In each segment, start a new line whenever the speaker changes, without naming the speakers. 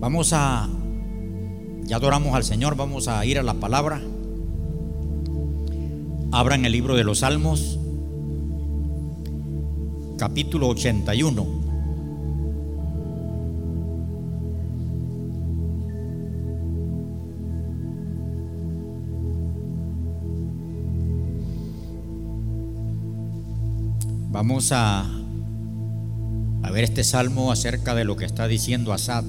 Vamos a, ya adoramos al Señor, vamos a ir a la palabra. Abran el libro de los Salmos, capítulo 81. Vamos a, a ver este salmo acerca de lo que está diciendo Asad.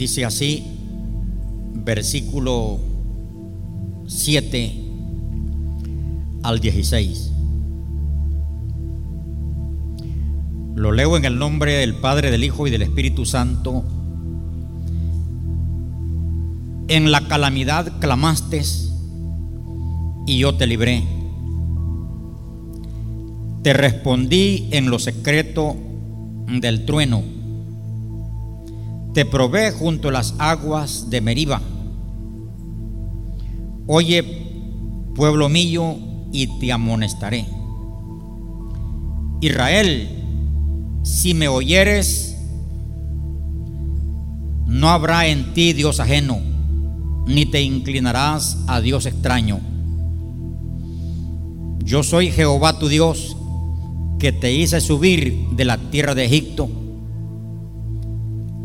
Dice así, versículo 7 al 16. Lo leo en el nombre del Padre, del Hijo y del Espíritu Santo. En la calamidad clamaste y yo te libré. Te respondí en lo secreto del trueno. Te probé junto a las aguas de Meriba. Oye, pueblo mío, y te amonestaré. Israel, si me oyeres, no habrá en ti Dios ajeno, ni te inclinarás a Dios extraño. Yo soy Jehová tu Dios, que te hice subir de la tierra de Egipto.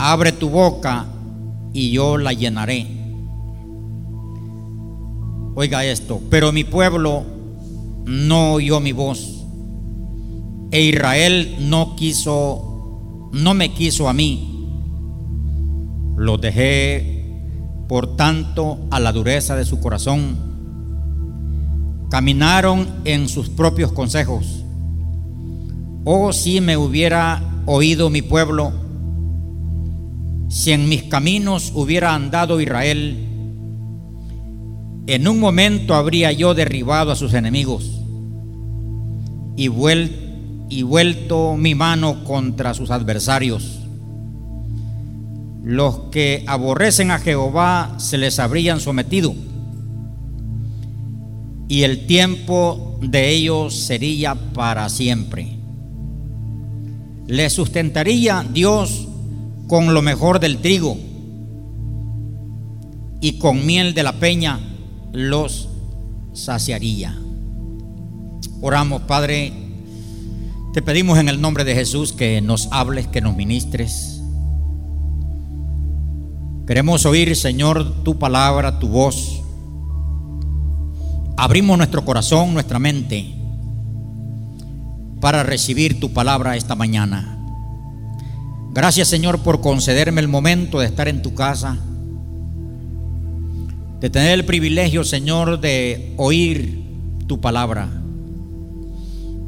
Abre tu boca y yo la llenaré. Oiga esto, pero mi pueblo no oyó mi voz, e Israel no quiso, no me quiso a mí. Lo dejé, por tanto, a la dureza de su corazón caminaron en sus propios consejos. Oh, si me hubiera oído mi pueblo, si en mis caminos hubiera andado Israel, en un momento habría yo derribado a sus enemigos y, vuelto mi mano contra sus adversarios. Los que aborrecen a Jehová se les habrían sometido y el tiempo de ellos sería para siempre. Le sustentaría Dios con lo mejor del trigo y con miel de la peña los saciaría. Oramos, Padre, te pedimos en el nombre de Jesús que nos hables, que nos ministres. Queremos oír, Señor, tu palabra, tu voz abrimos nuestro corazón, nuestra mente, para recibir tu palabra esta mañana. Gracias Señor por concederme el momento de estar en tu casa, de tener el privilegio Señor de oír tu palabra.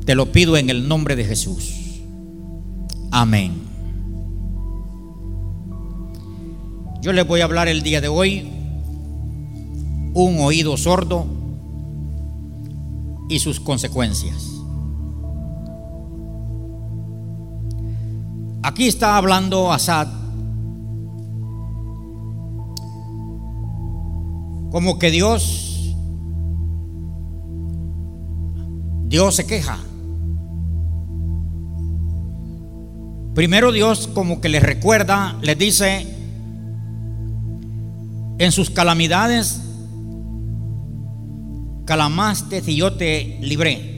Te lo pido en el nombre de Jesús. Amén. Yo les voy a hablar el día de hoy un oído sordo y sus consecuencias. Aquí está hablando Asad como que Dios Dios se queja. Primero Dios como que les recuerda, les dice en sus calamidades calamaste y yo te libré.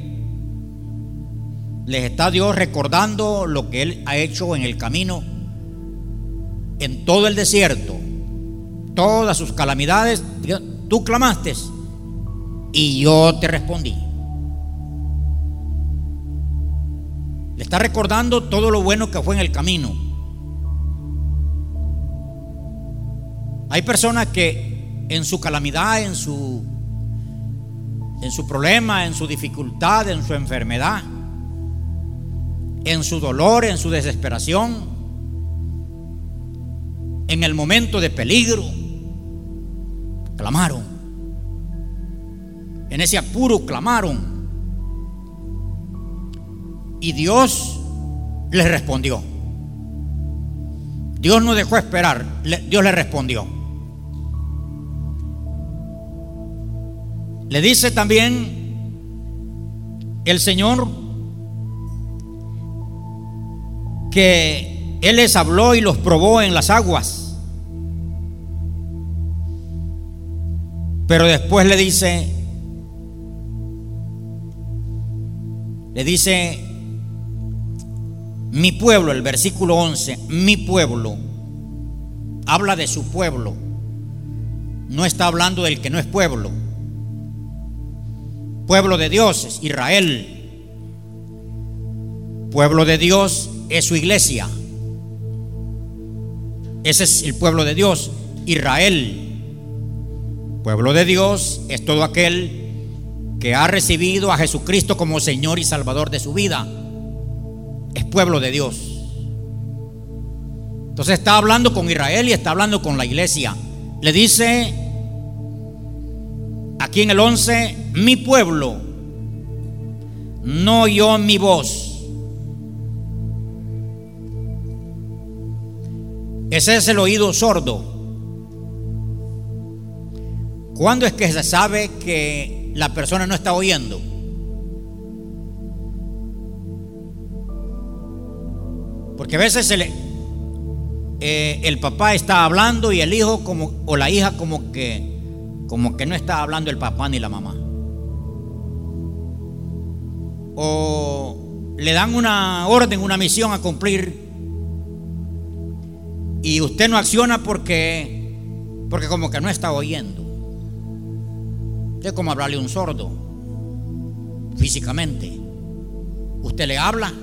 Les está Dios recordando lo que Él ha hecho en el camino, en todo el desierto, todas sus calamidades. Tú clamaste y yo te respondí. Le está recordando todo lo bueno que fue en el camino. Hay personas que en su calamidad, en su en su problema, en su dificultad, en su enfermedad, en su dolor, en su desesperación, en el momento de peligro, clamaron. En ese apuro clamaron. Y Dios les respondió. Dios no dejó esperar, Dios le respondió. Le dice también el Señor, que Él les habló y los probó en las aguas. Pero después le dice, le dice, mi pueblo, el versículo 11, mi pueblo, habla de su pueblo, no está hablando del que no es pueblo. Pueblo de Dios es Israel. Pueblo de Dios es su iglesia. Ese es el pueblo de Dios, Israel. Pueblo de Dios es todo aquel que ha recibido a Jesucristo como Señor y Salvador de su vida. Es pueblo de Dios. Entonces está hablando con Israel y está hablando con la iglesia. Le dice aquí en el 11, mi pueblo no oyó mi voz. Ese es el oído sordo. ¿Cuándo es que se sabe que la persona no está oyendo? Porque a veces eh, el papá está hablando y el hijo como, o la hija como que, como que no está hablando el papá ni la mamá. O le dan una orden, una misión a cumplir y usted no acciona porque, porque como que no está oyendo. Es como hablarle a un sordo físicamente. Usted le habla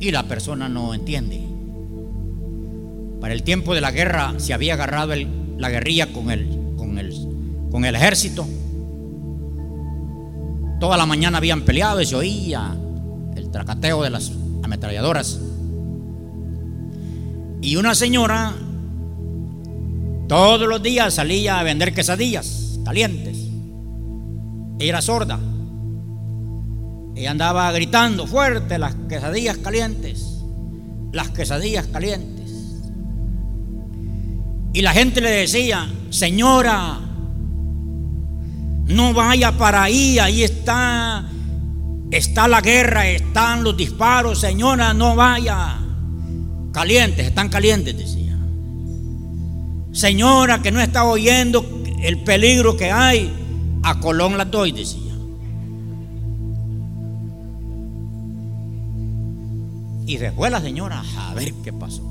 y la persona no entiende. Para el tiempo de la guerra se había agarrado la guerrilla con el, con, el, con el ejército. Toda la mañana habían peleado y se oía el tracateo de las ametralladoras. Y una señora todos los días salía a vender quesadillas calientes. Ella era sorda. Ella andaba gritando fuerte las quesadillas calientes. Las quesadillas calientes. Y la gente le decía, señora, no vaya para ahí, ahí está, está la guerra, están los disparos, señora, no vaya. Calientes, están calientes, decía señora que no está oyendo el peligro que hay, a Colón la doy, decía. Y después la señora, a ver qué pasó.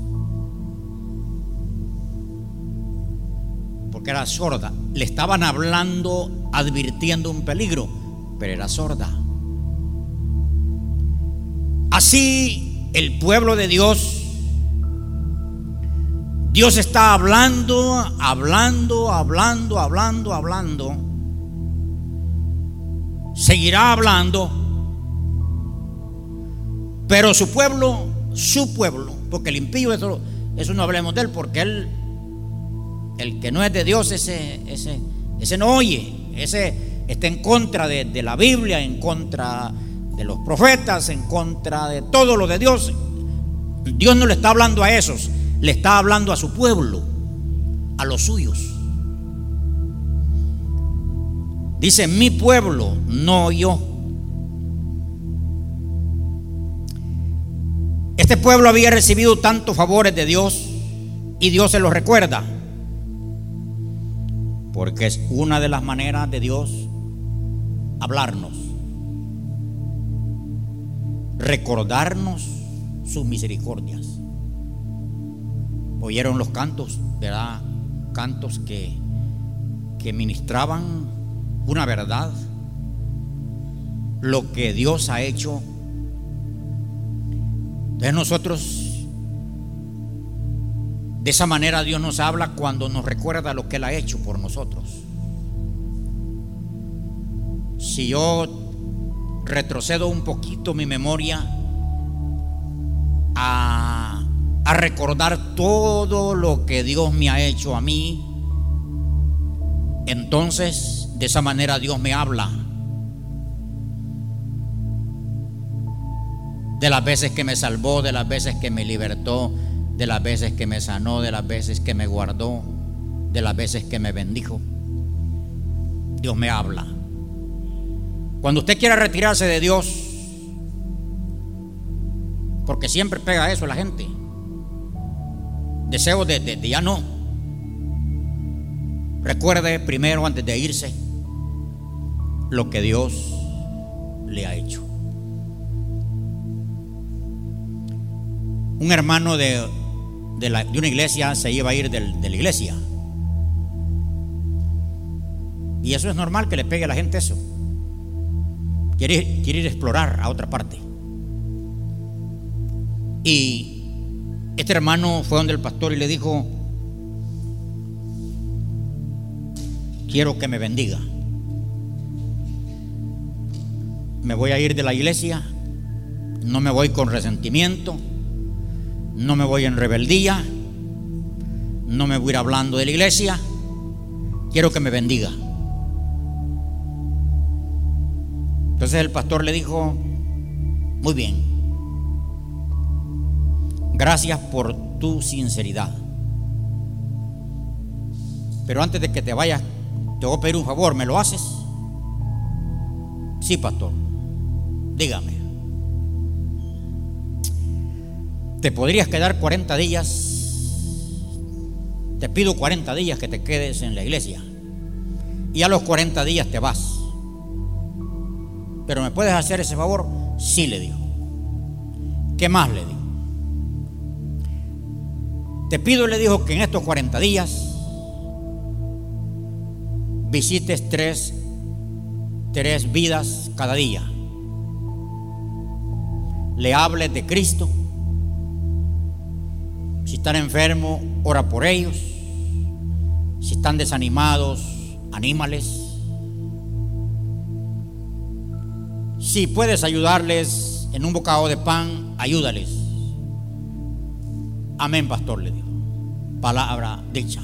Porque era sorda. Le estaban hablando, advirtiendo un peligro, pero era sorda. Así el pueblo de Dios Dios está hablando, hablando, hablando, hablando, hablando. Seguirá hablando. Pero su pueblo, su pueblo, porque el impío, eso, no hablemos de él, porque él, el que no es de Dios, ese, ese, ese no oye, ese está en contra de la Biblia, en contra de los profetas, en contra de todo lo de Dios. Dios no le está hablando a esos, le está hablando a su pueblo, a los suyos. Dice, mi pueblo, no yo. Este pueblo había recibido tantos favores de Dios y Dios se los recuerda. Porque es una de las maneras de Dios hablarnos. Recordarnos sus misericordias oyeron los cantos, ¿verdad? Cantos que, que ministraban una verdad, lo que Dios ha hecho. De nosotros, de esa manera Dios nos habla cuando nos recuerda lo que Él ha hecho por nosotros. Si yo retrocedo un poquito mi memoria a a recordar todo lo que Dios me ha hecho a mí, entonces de esa manera Dios me habla. De las veces que me salvó, de las veces que me libertó, de las veces que me sanó, de las veces que me guardó, de las veces que me bendijo. Dios me habla. Cuando usted quiera retirarse de Dios, Porque siempre pega eso a la gente. Deseo de, ya no. Recuerde primero antes de irse lo que Dios le ha hecho. Un hermano de, de, una iglesia se iba a ir de, de la iglesia. Y eso es normal que le pegue a la gente eso. Quiere, quiere ir a explorar a otra parte. Y este hermano fue donde el pastor y le dijo, quiero que me bendiga. Me voy a ir de la iglesia, no me voy con resentimiento, no me voy en rebeldía, no me voy a ir hablando de la iglesia, quiero que me bendiga. Entonces el pastor le dijo, muy bien, gracias por tu sinceridad. Pero antes de que te vayas, te voy a pedir un favor, ¿me lo haces? Sí, pastor. Dígame. Te podrías quedar 40 días. Te pido 40 días que te quedes en la iglesia. Y a los 40 días te vas. Pero ¿me puedes hacer ese favor? Sí, le dijo. ¿Qué más le dijo? Te pido, le dijo, que en estos 40 días visites tres, tres vidas cada día. Le hables de Cristo. Si están enfermos, ora por ellos. Si están desanimados, anímales. Si puedes ayudarles en un bocado de pan, ayúdales. Amén, pastor, le dijo. Palabra dicha.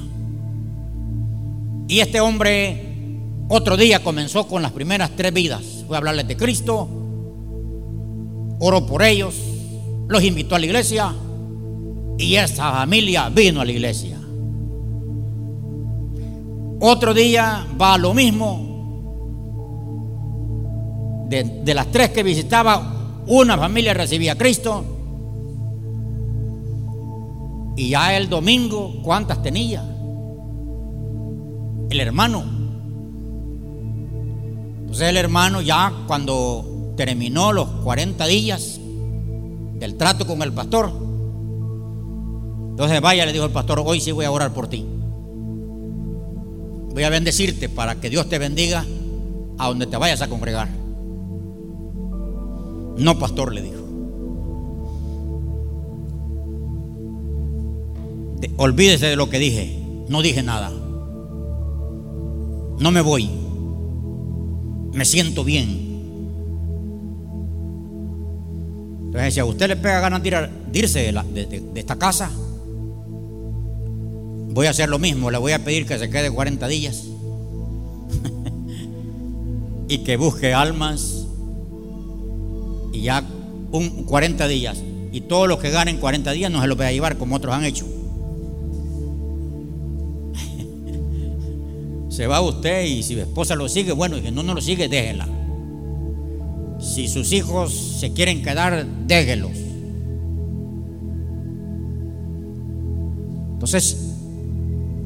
Y este hombre otro día comenzó con las primeras tres vidas. Fue a hablarles de Cristo, oró por ellos, los invitó a la iglesia y esa familia vino a la iglesia. Otro día va lo mismo, de, las tres que visitaba, una familia recibía a Cristo. Y ya el domingo, ¿cuántas tenía? El hermano. Entonces el hermano ya cuando terminó los 40 días del trato con el pastor, entonces vaya, le dijo el pastor, hoy sí voy a orar por ti. Voy a bendecirte para que Dios te bendiga a donde te vayas a congregar. No, pastor, le dijo. Olvídese de lo que dije. No dije nada. No me voy. Me siento bien. Entonces, si a usted le pega ganas de, irse de, esta casa, voy a hacer lo mismo. Le voy a pedir que se quede 40 días y que busque almas y ya un 40 días. Y todos los que ganen 40 días no se los voy a llevar como otros han hecho. Se va usted y si su esposa lo sigue, bueno, y que no, no lo sigue, déjela. Si sus hijos se quieren quedar, déjenlos. Entonces,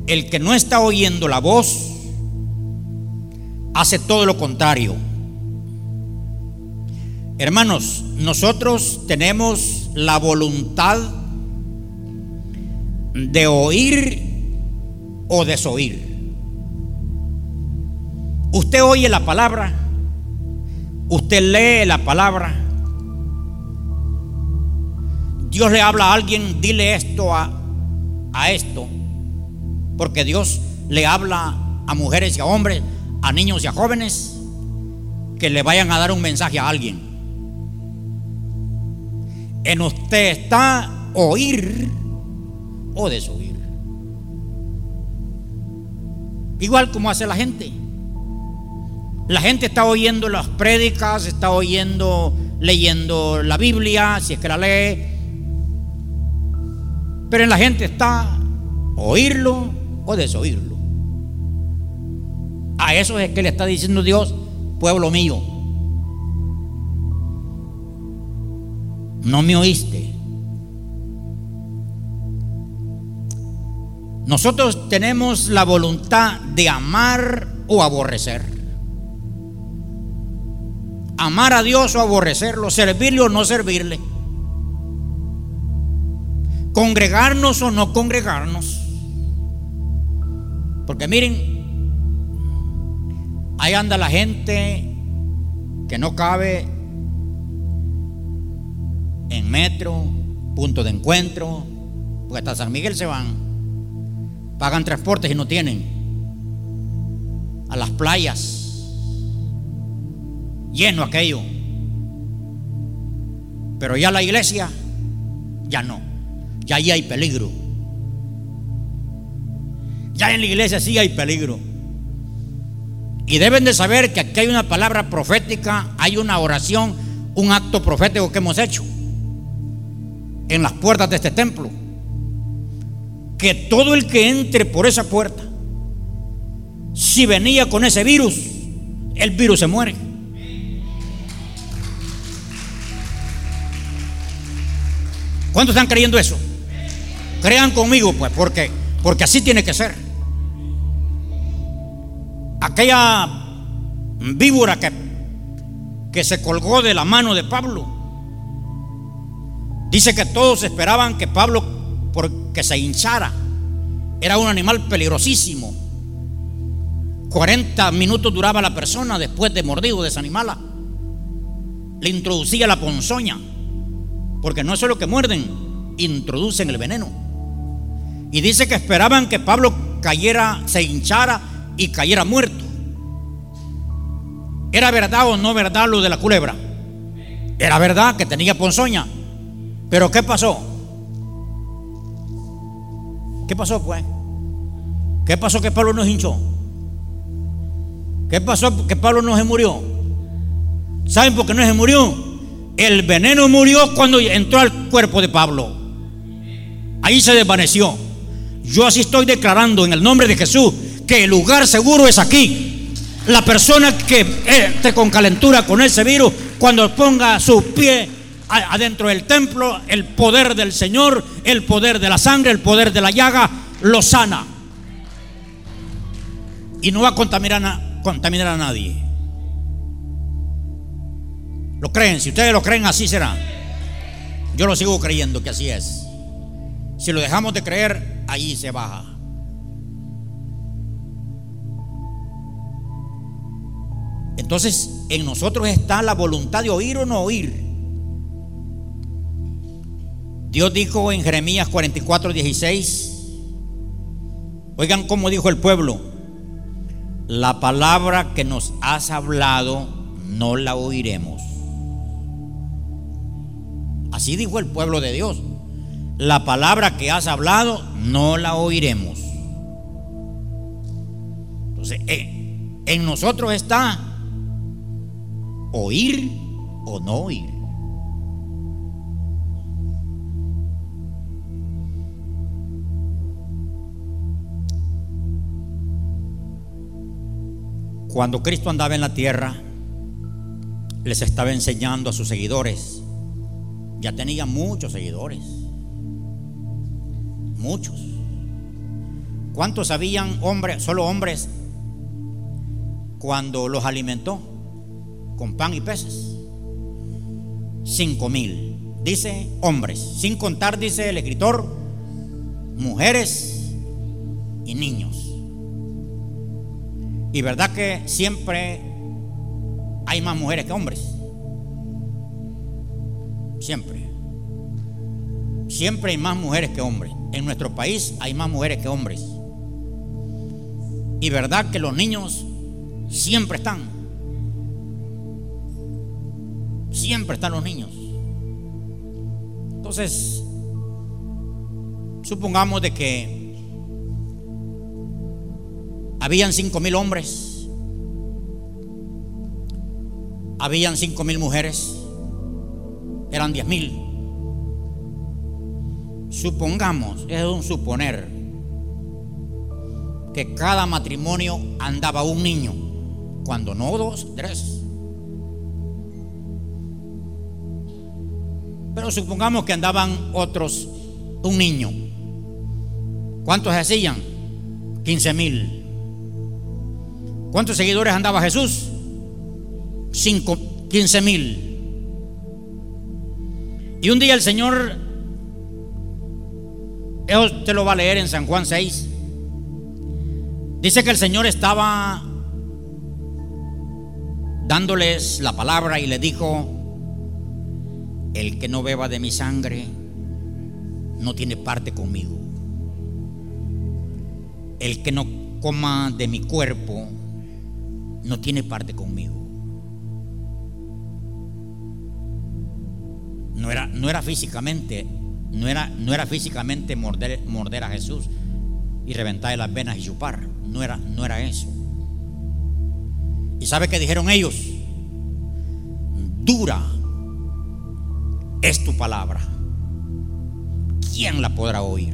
el que no está oyendo la voz hace todo lo contrario. Hermanos, nosotros tenemos la voluntad de oír o desoír. Usted oye la palabra, usted lee la palabra. Dios le habla a alguien, dile esto a, a esto. Porque Dios le habla a mujeres y a hombres, a niños y a jóvenes, que le vayan a dar un mensaje a alguien. En usted está oír o desoír. Igual como hace la gente. La gente está oyendo las prédicas, está oyendo, leyendo la Biblia, si es que la lee. Pero en la gente está oírlo o desoírlo. A eso es que le está diciendo Dios, pueblo mío, no me oíste. Nosotros tenemos la voluntad de amar o aborrecer. Amar a Dios o aborrecerlo, servirle o no servirle. Congregarnos o no congregarnos. Porque miren, ahí anda la gente que no cabe en metro, punto de encuentro, porque hasta San Miguel se van pagan transportes y no tienen, a las playas, lleno aquello. Pero ya la iglesia, ya no, ya ahí hay peligro. Ya en la iglesia sí hay peligro. Y deben de saber que aquí hay una palabra profética, hay una oración, un acto profético que hemos hecho en las puertas de este templo que todo el que entre por esa puerta, si venía con ese virus, el virus se muere. ¿Cuántos están creyendo eso? Crean conmigo, pues, porque, porque así tiene que ser. Aquella víbora que, que se colgó de la mano de Pablo, dice que todos esperaban que Pablo porque se hinchara. Era un animal peligrosísimo. 40 minutos duraba la persona después de mordido de esa. Le introducía la ponzoña, porque no es solo que muerden, introducen el veneno. Y dice que esperaban que Pablo cayera, se hinchara y cayera muerto. ¿Era verdad o no verdad lo de la culebra? Era verdad que tenía ponzoña. Pero ¿qué pasó? ¿Qué pasó pues? ¿Qué pasó que Pablo no se hinchó? ¿Qué pasó que Pablo no se murió? ¿Saben por qué no se murió? El veneno murió cuando entró al cuerpo de Pablo. Ahí se desvaneció. Yo así estoy declarando en el nombre de Jesús que el lugar seguro es aquí. La persona que esté con calentura con ese virus, cuando ponga su pie adentro del templo, el poder del Señor, el poder de la sangre, el poder de la llaga, lo sana. Y no va a contaminar a, contaminar a nadie. ¿Lo creen? Si ustedes lo creen, así será. Yo lo sigo creyendo que así es. Si lo dejamos de creer, ahí se baja. Entonces, en nosotros está la voluntad de oír o no oír. Dios dijo en Jeremías 44, 16, oigan cómo dijo el pueblo, la palabra que nos has hablado no la oiremos. Así dijo el pueblo de Dios, la palabra que has hablado no la oiremos. Entonces, eh, en nosotros está oír o no oír. Cuando Cristo andaba en la tierra, les estaba enseñando a sus seguidores. Ya tenía muchos seguidores. Muchos. ¿Cuántos habían hombres, solo hombres, cuando los alimentó con pan y peces? Cinco mil. Dice hombres, sin contar, dice el escritor, mujeres y niños. Y verdad que siempre hay más mujeres que hombres. Siempre. Siempre hay más mujeres que hombres. En nuestro país hay más mujeres que hombres. Y verdad que los niños siempre están. Siempre están los niños. Entonces, supongamos de que habían cinco mil hombres. Habían cinco mil mujeres. Eran diez mil. Supongamos, es un suponer, que cada matrimonio andaba un niño, cuando no dos, tres. Pero supongamos que andaban otros, un niño. ¿Cuántos hacían? 15 mil. ¿Cuántos seguidores andaba Jesús? 5, 15 mil. Y un día el Señor, te lo va a leer en San Juan 6, dice que el Señor estaba dándoles la palabra y le dijo, el que no beba de mi sangre no tiene parte conmigo. El que no coma de mi cuerpo no tiene parte conmigo. No era, no era físicamente, no era, no era físicamente morder, morder a Jesús y reventarle las venas y chupar. No era, no era eso. ¿Y sabe qué dijeron ellos? Dura es tu palabra. ¿Quién la podrá oír?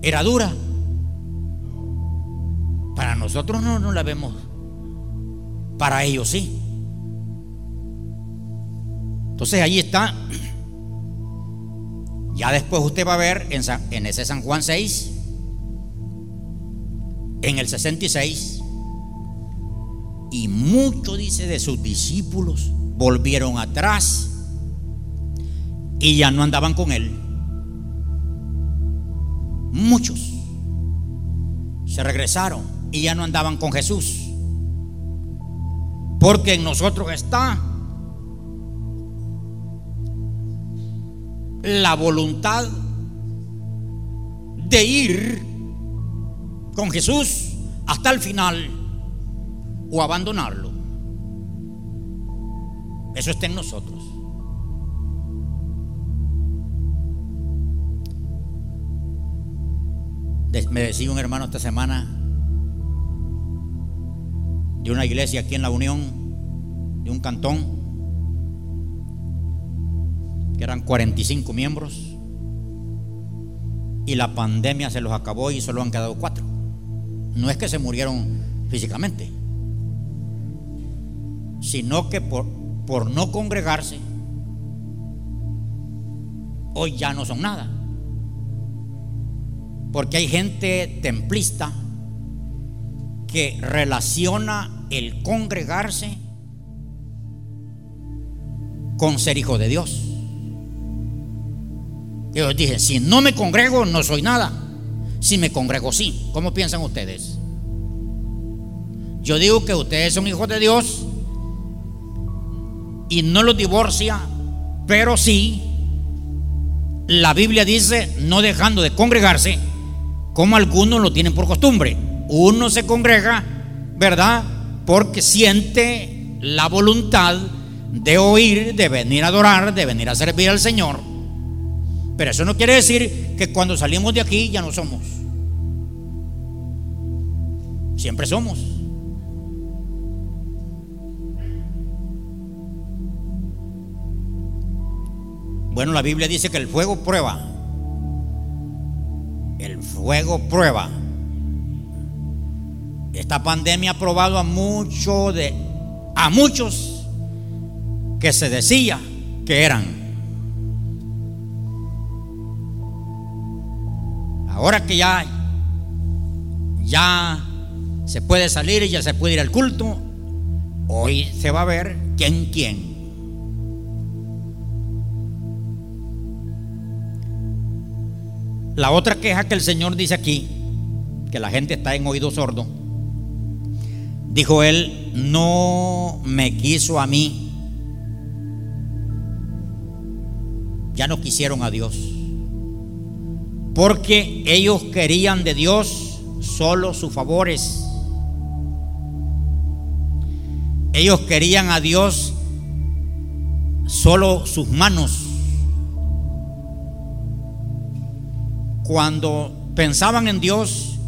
¿Era dura? Para nosotros no, no la vemos. Para ellos sí. Entonces ahí está. Ya después usted va a ver en, ese San Juan 6, en el 66, y mucho dice de sus discípulos volvieron atrás y ya no andaban con él. Muchos se regresaron y ya no andaban con Jesús. Porque en nosotros está la voluntad de ir con Jesús hasta el final o abandonarlo. Eso está en nosotros. Me decía un hermano esta semana de una iglesia aquí en la Unión, de un cantón, eran 45 miembros, y la pandemia se los acabó y solo han quedado cuatro. No es que se murieron físicamente, sino que por, por no congregarse, hoy ya no son nada. Porque hay gente templista que relaciona el congregarse con ser hijo de Dios. Yo dije, si no me congrego no soy nada. Si me congrego sí. ¿Cómo piensan ustedes? Yo digo que ustedes son hijos de Dios y no los divorcia, pero sí, la Biblia dice, no dejando de congregarse, como algunos lo tienen por costumbre. Uno se congrega, ¿verdad? Porque siente la voluntad de oír, de venir a adorar, de venir a servir al Señor. Pero eso no quiere decir que cuando salimos de aquí ya no somos. Siempre somos. Bueno, la Biblia dice que el fuego prueba el fuego prueba. Esta pandemia ha probado a muchos de a muchos que se decía que eran. Ahora que ya ya se puede salir y ya se puede ir al culto, hoy se va a ver quién quién. La otra queja que el Señor dice aquí, que la gente está en oído sordo, dijo él, no me quiso a mí, ya no quisieron a Dios, porque ellos querían de Dios solo sus favores. Ellos querían a Dios solo sus manos. cuando pensaban en Dios,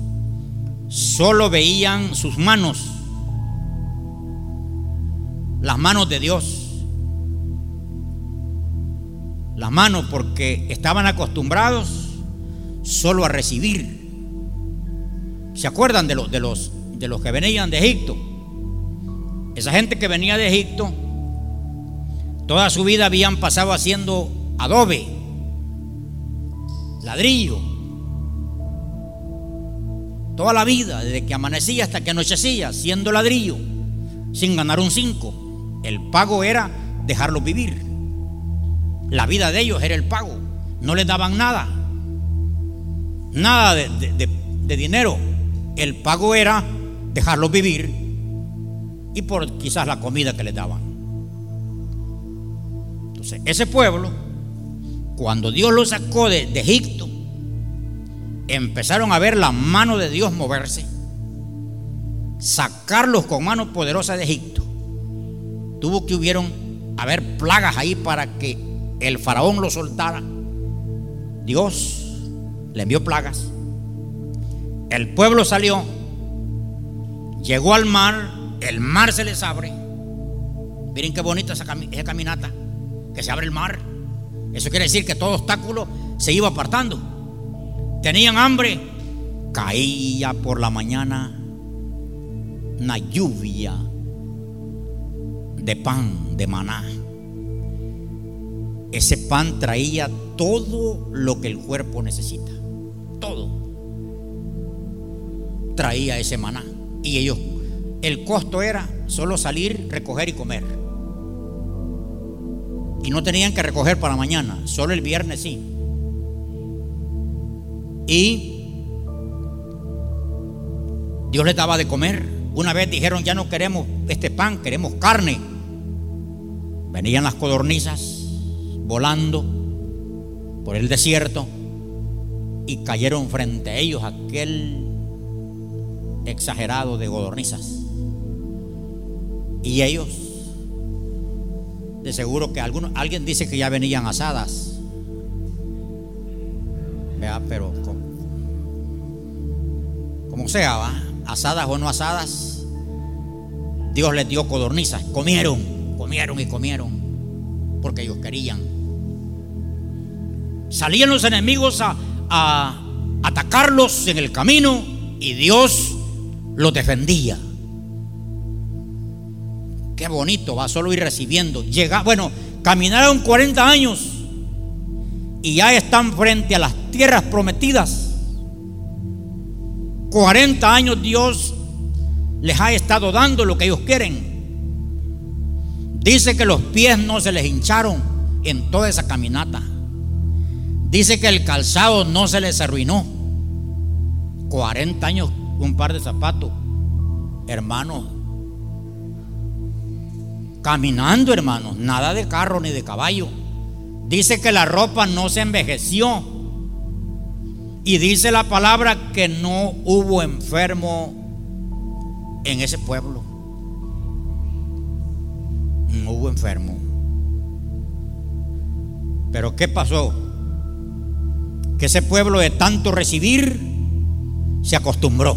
solo veían sus manos, las manos de Dios. Las manos porque estaban acostumbrados solo a recibir. ¿Se acuerdan de los, de los, de los que venían de Egipto? Esa gente que venía de Egipto, toda su vida habían pasado haciendo adobe, ladrillo. Toda la vida, desde que amanecía hasta que anochecía, siendo ladrillo, sin ganar un cinco. El pago era dejarlos vivir. La vida de ellos era el pago. No les daban nada. Nada de, dinero. El pago era dejarlos vivir y por quizás la comida que les daban. Entonces, ese pueblo, cuando Dios lo sacó de Egipto, empezaron a ver la mano de Dios moverse, sacarlos con mano poderosa de Egipto. Tuvo que hubieron haber plagas ahí para que el faraón lo soltara. Dios le envió plagas. El pueblo salió, llegó al mar, el mar se les abre. Miren qué bonita esa, esa caminata, que se abre el mar. Eso quiere decir que todo obstáculo se iba apartando tenían hambre, caía por la mañana una lluvia de pan, de maná. Ese pan traía todo lo que el cuerpo necesita. Todo. Traía ese maná. Y ellos, el costo era solo salir, recoger y comer. Y no tenían que recoger para mañana, solo el viernes sí. Y Dios les daba de comer. Una vez dijeron, ya no queremos este pan, queremos carne. Venían las codornizas volando por el desierto y cayeron frente a ellos aquel exagerado de codornizas. Y ellos, de seguro que algunos, alguien dice que ya venían asadas. Vea, pero como sea, ¿va? asadas o no asadas, Dios les dio codornizas. Comieron, comieron y comieron, porque ellos querían. Salían los enemigos a, a atacarlos en el camino y Dios los defendía. Qué bonito, va solo ir recibiendo. Llega, bueno, caminaron 40 años y ya están frente a las tierras prometidas. 40 años Dios les ha estado dando lo que ellos quieren. Dice que los pies no se les hincharon en toda esa caminata. Dice que el calzado no se les arruinó. 40 años un par de zapatos. Hermanos, caminando, hermanos, nada de carro ni de caballo. Dice que la ropa no se envejeció. Y dice la palabra que no hubo enfermo en ese pueblo. No hubo enfermo. Pero ¿qué pasó? Que ese pueblo de tanto recibir se acostumbró.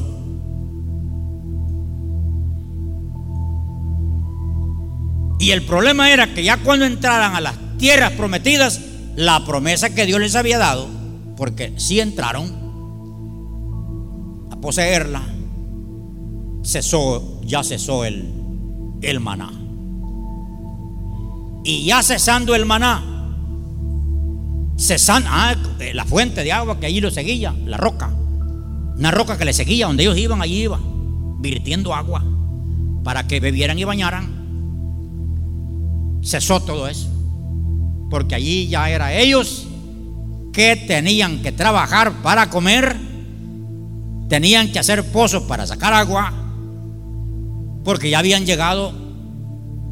Y el problema era que ya cuando entraran a las tierras prometidas, la promesa que Dios les había dado, porque si entraron a poseerla, cesó, ya cesó el, el maná. Y ya cesando el maná, cesando, ah, la fuente de agua que allí lo seguía, la roca, una roca que le seguía, donde ellos iban, allí iba, virtiendo agua para que bebieran y bañaran. Cesó todo eso, porque allí ya era ellos que tenían que trabajar para comer, tenían que hacer pozos para sacar agua, porque ya habían llegado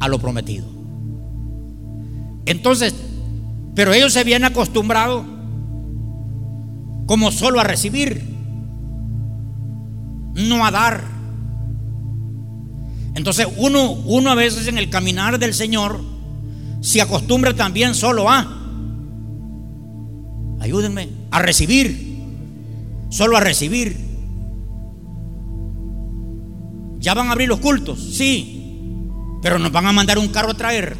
a lo prometido. Entonces, pero ellos se habían acostumbrado como solo a recibir, no a dar. Entonces uno, uno a veces en el caminar del Señor se acostumbra también solo a Ayúdenme a recibir. Solo a recibir. ¿Ya van a abrir los cultos? Sí. Pero nos van a mandar un carro a traer.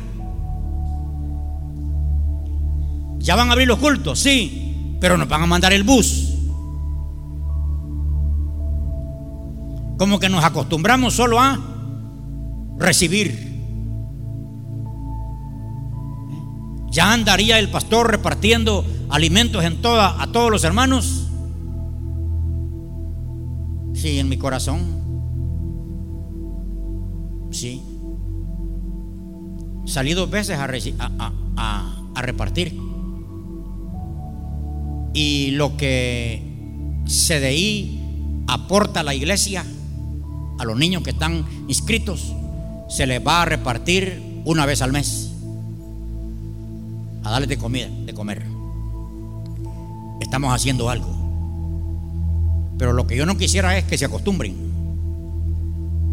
¿Ya van a abrir los cultos? Sí. Pero nos van a mandar el bus. Como que nos acostumbramos solo a recibir. Ya andaría el pastor repartiendo alimentos en toda, a todos los hermanos. Sí, en mi corazón. Sí. Salí dos veces a, repartir. Y lo que CDI aporta a la iglesia, a los niños que están inscritos, se les va a repartir una vez al mes. A darles de comida, de comer. Estamos haciendo algo. Pero lo que yo no quisiera es que se acostumbren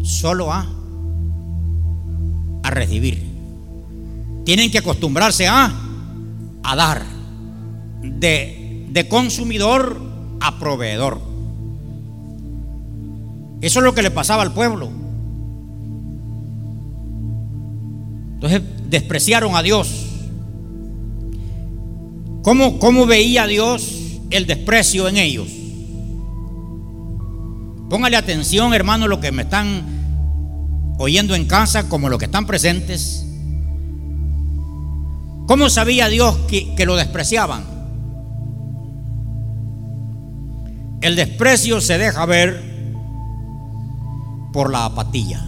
solo a, a recibir. Tienen que acostumbrarse a, a dar. De, de consumidor a proveedor. Eso es lo que le pasaba al pueblo. Entonces despreciaron a Dios. ¿Cómo, cómo veía Dios el desprecio en ellos? Póngale atención, hermano, lo que me están oyendo en casa, como los que están presentes. ¿Cómo sabía Dios que, que lo despreciaban? El desprecio se deja ver por la apatía.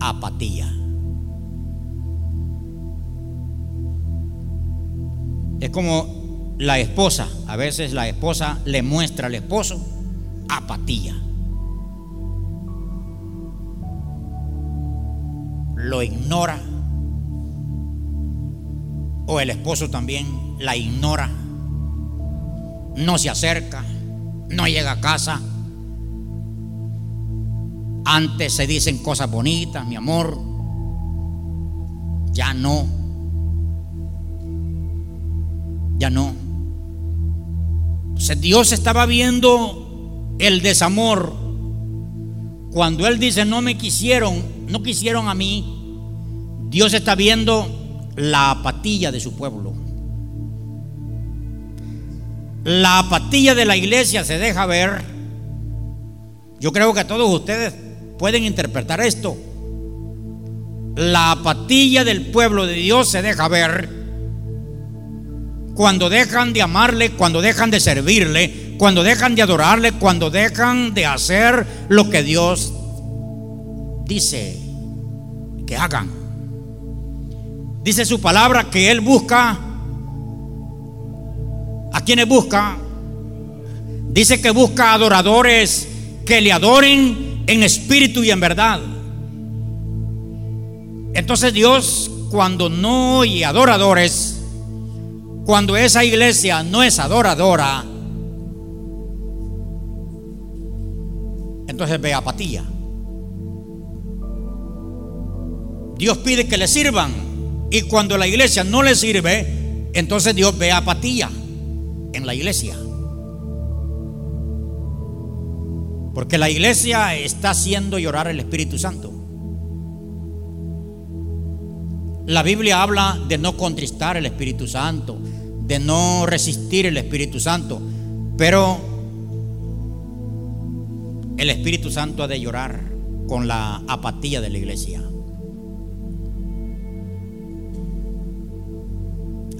Apatía. Es como la esposa. A veces la esposa le muestra al esposo apatía. Lo ignora. O el esposo también la ignora no se acerca, no llega a casa. Antes se dicen cosas bonitas, mi amor. Ya no. Ya no. Dios estaba viendo el desamor. Cuando Él dice, no me quisieron, no quisieron a mí, Dios está viendo la apatía de su pueblo. La apatía de la iglesia se deja ver. Yo creo que todos ustedes pueden interpretar esto. La apatía del pueblo de Dios se deja ver cuando dejan de amarle, cuando dejan de servirle, cuando dejan de adorarle, cuando dejan de hacer lo que Dios dice que hagan. Dice su palabra que Él busca ¿A quienes busca? Dice que busca adoradores que le adoren en espíritu y en verdad. Entonces Dios cuando no oye adoradores, cuando esa iglesia no es adoradora, entonces ve apatía. Dios pide que le sirvan y cuando la iglesia no le sirve, entonces Dios ve apatía en la iglesia. Porque la iglesia está haciendo llorar el Espíritu Santo. La Biblia habla de no contristar el Espíritu Santo, de no resistir el Espíritu Santo, pero el Espíritu Santo ha de llorar con la apatía de la iglesia.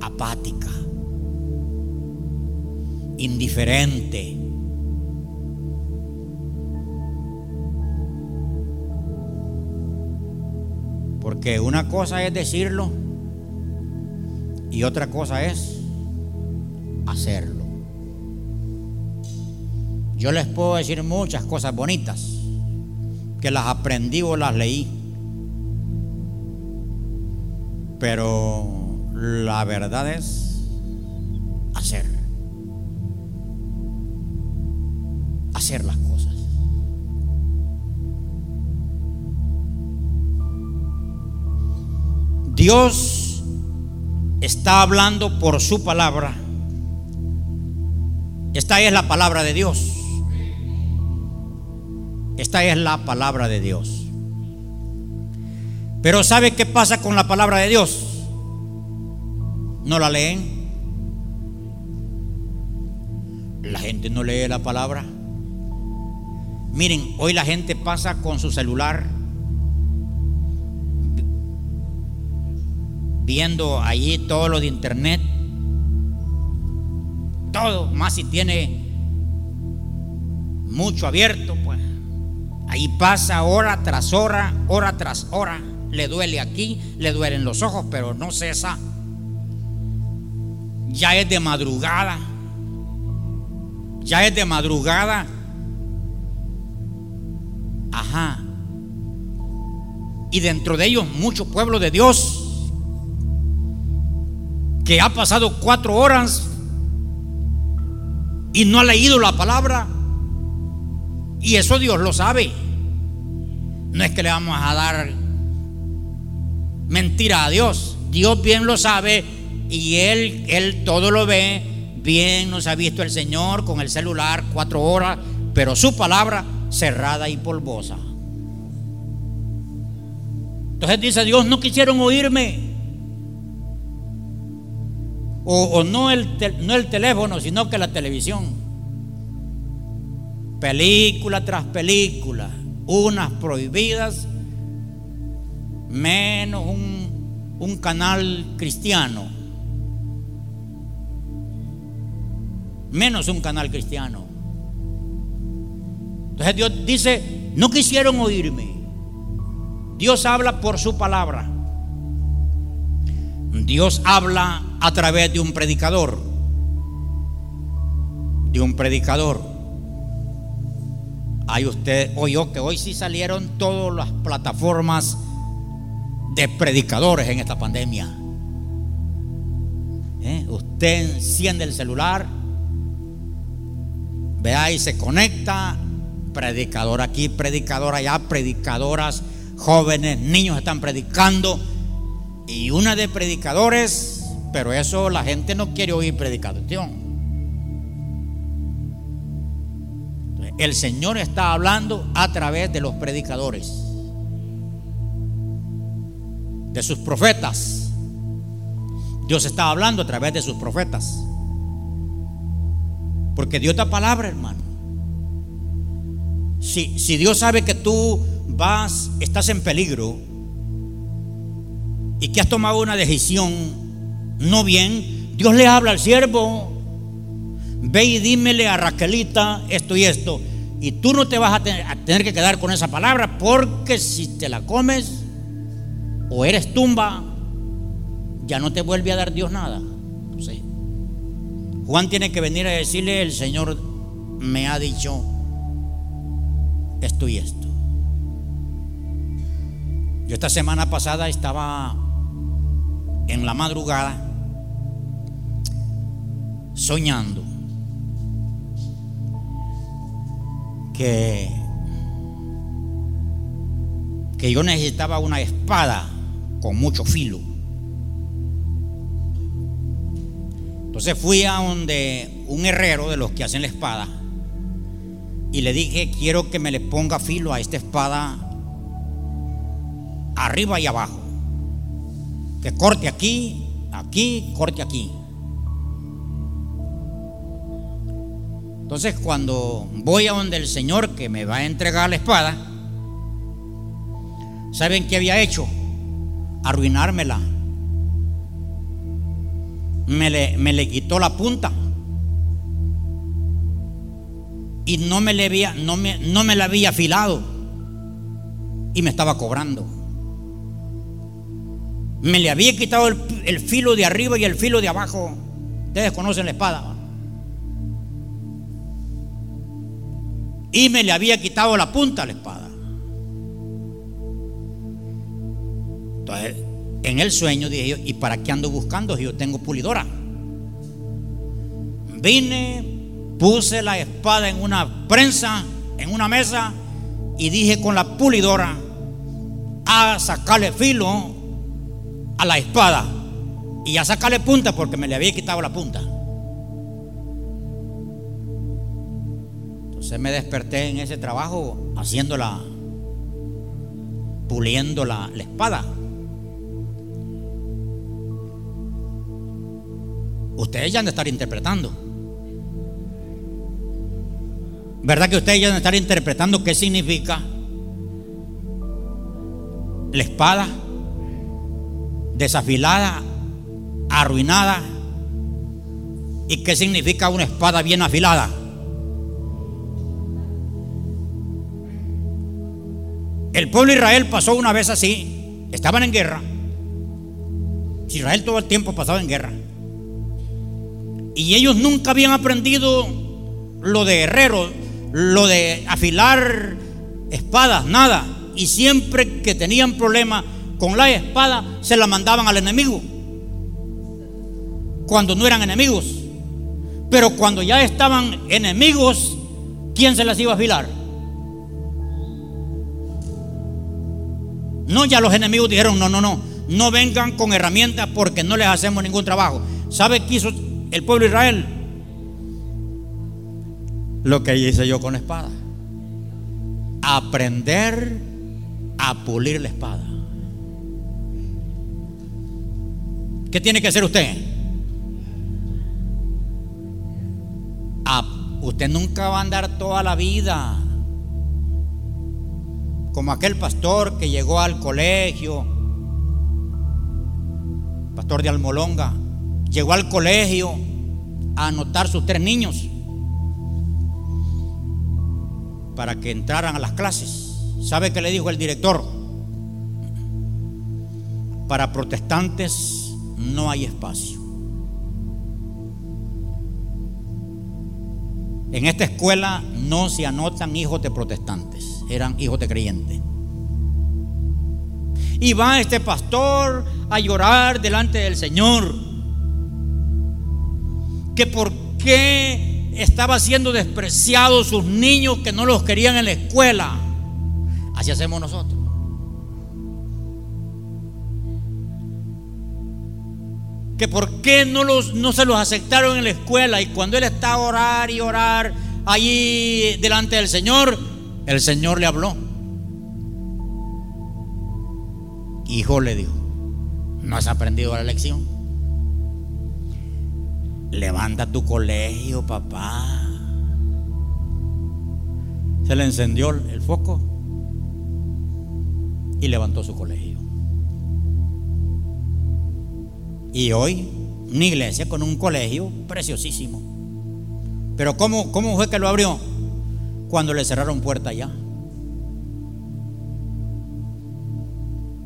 Apática indiferente. Porque una cosa es decirlo y otra cosa es hacerlo. Yo les puedo decir muchas cosas bonitas que las aprendí o las leí. Pero la verdad es hacer. Hacer las cosas. Dios está hablando por su palabra. Esta es la palabra de Dios. Esta es la palabra de Dios. Pero ¿sabe qué pasa con la palabra de Dios? ¿No la leen? La gente no lee la palabra. Miren, hoy la gente pasa con su celular viendo allí todo lo de internet. Todo, más si tiene mucho abierto, pues. Ahí pasa hora tras hora, hora tras hora. Le duele aquí, le duelen los ojos, pero no cesa. Ya es de madrugada. Ya es de madrugada. Ajá. Y dentro de ellos mucho pueblo de Dios que ha pasado cuatro horas y no ha leído la palabra. Y eso Dios lo sabe. No es que le vamos a dar mentira a Dios. Dios bien lo sabe y Él, Él todo lo ve. Bien nos ha visto el Señor con el celular cuatro horas, pero su palabra cerrada y polvosa. Entonces dice Dios, no quisieron oírme. O, no, el no el teléfono, sino que la televisión. Película tras película, unas prohibidas, menos un, un canal cristiano. Menos un canal cristiano. Entonces Dios dice, no quisieron oírme. Dios habla por su palabra. Dios habla a través de un predicador. De un predicador. Hay usted oyó que hoy sí salieron todas las plataformas de predicadores en esta pandemia. ¿Eh? Usted enciende el celular, vea y se conecta, predicador aquí, predicador allá, predicadoras jóvenes, niños están predicando y una de predicadores, pero eso la gente no quiere oír predicación. El Señor está hablando a través de los predicadores, de sus profetas. Dios está hablando a través de sus profetas. Porque Dios da palabra, hermano. Si, si Dios sabe que tú vas, estás en peligro, y que has tomado una decisión no bien, Dios le habla al siervo, ve y dímele a Raquelita esto y esto. Y tú no te vas a tener, que quedar con esa palabra porque si te la comes o eres tumba, ya no te vuelve a dar Dios nada. Juan tiene que venir a decirle, el Señor me ha dicho esto y esto. Yo esta semana pasada estaba en la madrugada soñando que, que yo necesitaba una espada con mucho filo. Entonces fui a donde un herrero de los que hacen la espada y le dije, quiero que me le ponga filo a esta espada arriba y abajo que corte aquí, aquí, corte aquí. Entonces cuando voy a donde el Señor que me va a entregar la espada, ¿saben qué había hecho? Arruinármela. Me le, me le quitó la punta. Y no me, le había, no, me, no me la había afilado. Y me estaba cobrando me le había quitado el, filo de arriba y el filo de abajo. Ustedes conocen la espada. Y me le había quitado la punta a la espada. Entonces, en el sueño dije yo, ¿y para qué ando buscando si yo tengo pulidora? Vine, puse la espada en una prensa, en una mesa, y dije con la pulidora, a sacarle filo a la espada y a sacarle punta porque me le había quitado la punta. Entonces me desperté en ese trabajo haciéndola, puliendo la, la espada. Ustedes ya han de estar interpretando. ¿Verdad que ustedes ya han de estar interpretando qué significa la espada? desafilada, arruinada. ¿Y qué significa una espada bien afilada? El pueblo de Israel pasó una vez así, estaban en guerra. Israel todo el tiempo pasaba en guerra. Y ellos nunca habían aprendido lo de herrero, lo de afilar espadas, nada. Y siempre que tenían problemas con la espada, se la mandaban al enemigo. Cuando no eran enemigos. Pero cuando ya estaban enemigos, ¿quién se las iba a afilar? No, ya los enemigos dijeron, no, no, no, no vengan con herramientas porque no les hacemos ningún trabajo. ¿Sabe qué hizo el pueblo de Israel? Lo que hice yo con la espada. Aprender a pulir la espada. ¿Qué tiene que hacer usted? usted nunca va a andar toda la vida como aquel pastor que llegó al colegio, pastor de Almolonga, llegó al colegio a anotar sus tres niños para que entraran a las clases. ¿Sabe qué le dijo el director? Para protestantes no hay espacio. En esta escuela no se anotan hijos de protestantes, eran hijos de creyentes. Y va este pastor a llorar delante del Señor. Que por qué estaba siendo despreciado sus niños que no los querían en la escuela. Así hacemos nosotros. que por qué no, los, no se los aceptaron en la escuela y cuando él está a orar y orar allí delante del Señor, el Señor le habló. Hijo le dijo, no has aprendido la lección. Levanta tu colegio, papá. Se le encendió el foco y levantó su colegio. Y hoy una iglesia con un colegio preciosísimo. Pero ¿cómo, cómo fue que lo abrió? Cuando le cerraron puerta ya.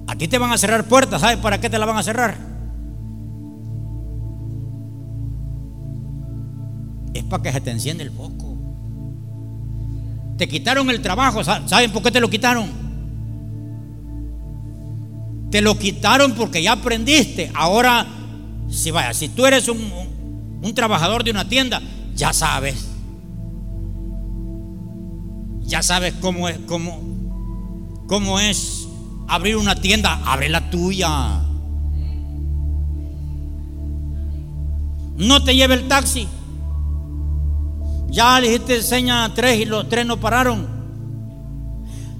A ti te van a cerrar puertas, ¿sabes para qué te la van a cerrar? Para que se te enciende el foco. Te quitaron el trabajo, ¿saben por qué te lo quitaron? Te lo quitaron porque ya aprendiste. Ahora si vaya, si tú eres un, un, trabajador de una tienda, ya sabes. Ya sabes cómo es, cómo, cómo es abrir una tienda, abre la tuya. No te lleve el taxi. Ya le dijiste seña tres y los tres no pararon.